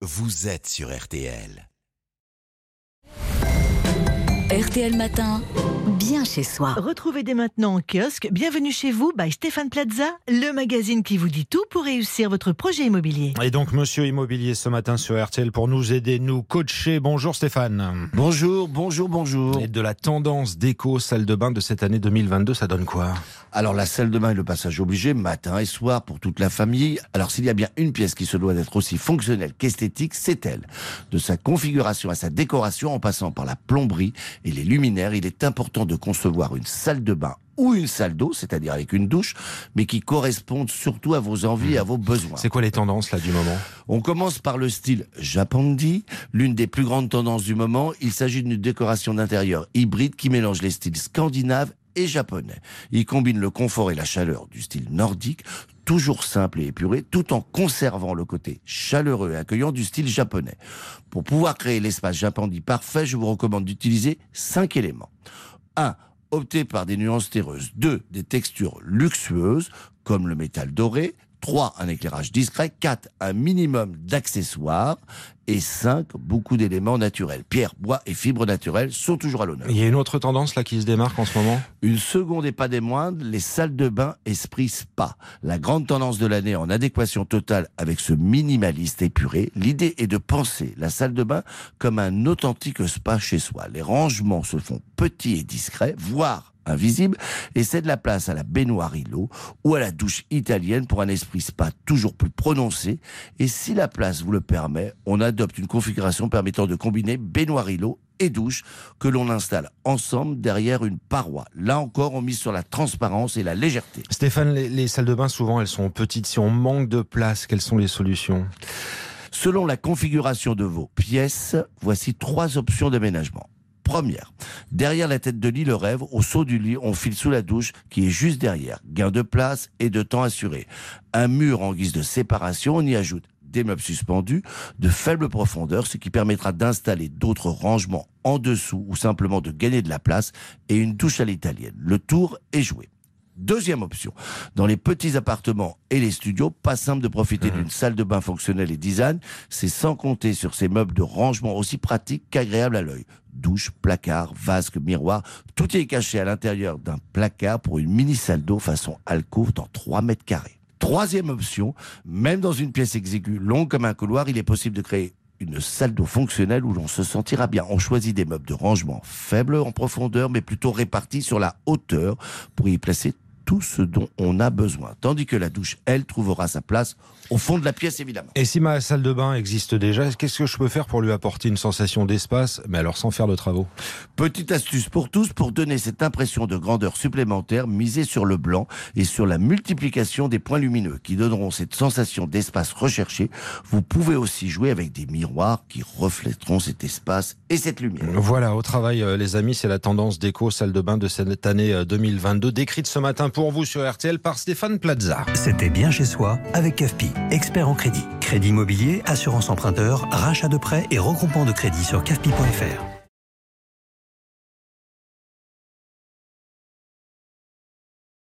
vous êtes sur RTL. RTL Matin, bien chez soi. Retrouvez dès maintenant en kiosque Bienvenue chez vous by Stéphane Plaza, le magazine qui vous dit tout pour réussir votre projet immobilier. Et donc, monsieur immobilier ce matin sur RTL pour nous aider, nous coacher. Bonjour Stéphane. Bonjour, bonjour, bonjour. Et de la tendance déco salle de bain de cette année 2022, ça donne quoi? Alors la salle de bain est le passage obligé, matin et soir pour toute la famille. Alors s'il y a bien une pièce qui se doit d'être aussi fonctionnelle qu'esthétique, c'est elle. De sa configuration à sa décoration, en passant par la plomberie et les luminaires, il est important de concevoir une salle de bain ou une salle d'eau, c'est-à-dire avec une douche, mais qui correspondent surtout à vos envies et à vos besoins. C'est quoi les tendances là du moment? On commence par le style Japandi, l'une des plus grandes tendances du moment. Il s'agit d'une décoration d'intérieur hybride qui mélange les styles scandinaves et japonais. Il combine le confort et la chaleur du style nordique, toujours simple et épuré, tout en conservant le côté chaleureux et accueillant du style japonais. Pour pouvoir créer l'espace Japandi parfait, je vous recommande d'utiliser cinq éléments. 1. Optez par des nuances terreuses. 2. Des textures luxueuses, comme le métal doré. 3. Un éclairage discret. 4. Un minimum d'accessoires. Et 5. Beaucoup d'éléments naturels. Pierre, bois et fibres naturelles sont toujours à l'honneur. Il y a une autre tendance là qui se démarque en ce moment? Une seconde et pas des moindres, les salles de bain esprit spa. La grande tendance de l'année en adéquation totale avec ce minimaliste épuré. L'idée est de penser la salle de bain comme un authentique spa chez soi. Les rangements se font petits et discrets, voire invisibles, et c'est de la place à la baignoire îlot ou à la douche italienne pour un esprit spa toujours plus prononcé. Et si la place vous le permet, on adopte une configuration permettant de combiner baignoire îlot et douche que l'on installe ensemble derrière une paroi. Là encore, on mise sur la transparence et la légèreté. Stéphane, les, les salles de bain souvent elles sont petites. Si on manque de place, quelles sont les solutions? Selon la configuration de vos pièces, voici trois options d'aménagement. Première, derrière la tête de lit, le rêve, au saut du lit, on file sous la douche qui est juste derrière. Gain de place et de temps assuré. Un mur en guise de séparation, on y ajoute des meubles suspendus de faible profondeur, ce qui permettra d'installer d'autres rangements en dessous ou simplement de gagner de la place et une douche à l'italienne. Le tour est joué. Deuxième option, dans les petits appartements et les studios, pas simple de profiter d'une salle de bain fonctionnelle et design, c'est sans compter sur ces meubles de rangement aussi pratiques qu'agréables à l'œil. Douche, placard, vasque, miroir, tout est caché à l'intérieur d'un placard pour une mini salle d'eau façon alcôve dans 3 mètres carrés. Troisième option, même dans une pièce exiguë longue comme un couloir, il est possible de créer une salle d'eau fonctionnelle où l'on se sentira bien. On choisit des meubles de rangement faibles en profondeur, mais plutôt répartis sur la hauteur pour y placer tout ce dont on a besoin. Tandis que la douche, elle, trouvera sa place au fond de la pièce, évidemment. Et si ma salle de bain existe déjà, qu'est-ce que je peux faire pour lui apporter une sensation d'espace, mais alors sans faire de travaux? Petite astuce pour tous, pour donner cette impression de grandeur supplémentaire, misez sur le blanc et sur la multiplication des points lumineux qui donneront cette sensation d'espace recherché. Vous pouvez aussi jouer avec des miroirs qui reflèteront cet espace et cette lumière. Voilà, au travail, euh, les amis, c'est la tendance déco salle de bain de cette année euh, 2022, décrite ce matin pour vous sur RTL par Stéphane Plaza. C'était bien chez soi avec CAFPI, expert en crédit. Crédit immobilier, assurance emprunteur, rachat de prêts et regroupement de crédit sur CAFPI.fr.